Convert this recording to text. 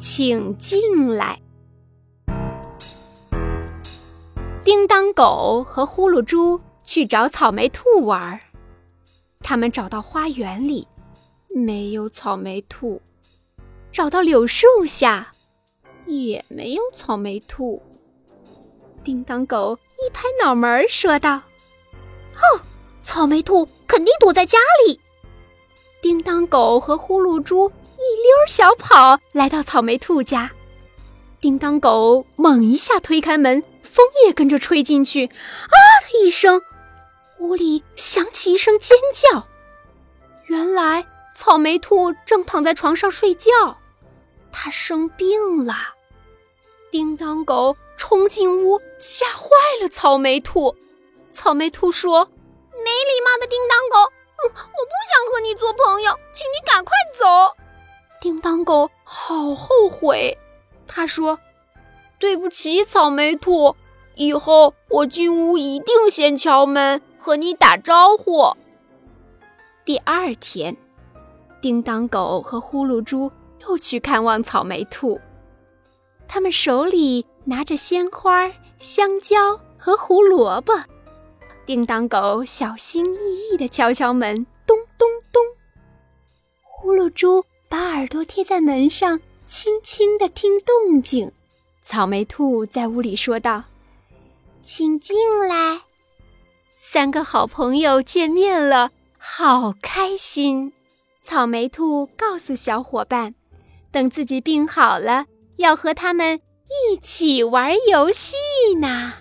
请进来。叮当狗和呼噜猪去找草莓兔玩儿，他们找到花园里，没有草莓兔；找到柳树下，也没有草莓兔。叮当狗一拍脑门儿，说道：“哦，草莓兔肯定躲在家里。”叮当狗和呼噜猪一一溜小跑来到草莓兔家，叮当狗猛一下推开门，风也跟着吹进去，啊的一声，屋里响起一声尖叫。原来草莓兔正躺在床上睡觉，它生病了。叮当狗冲进屋，吓坏了草莓兔。草莓兔说：“没礼貌的叮当狗。”我不想和你做朋友，请你赶快走。叮当狗好后悔，他说：“对不起，草莓兔，以后我进屋一定先敲门和你打招呼。”第二天，叮当狗和呼噜猪又去看望草莓兔，他们手里拿着鲜花、香蕉和胡萝卜。叮当狗小心翼翼地敲敲门，咚咚咚。呼噜猪把耳朵贴在门上，轻轻地听动静。草莓兔在屋里说道：“请进来。”三个好朋友见面了，好开心。草莓兔告诉小伙伴，等自己病好了，要和他们一起玩游戏呢。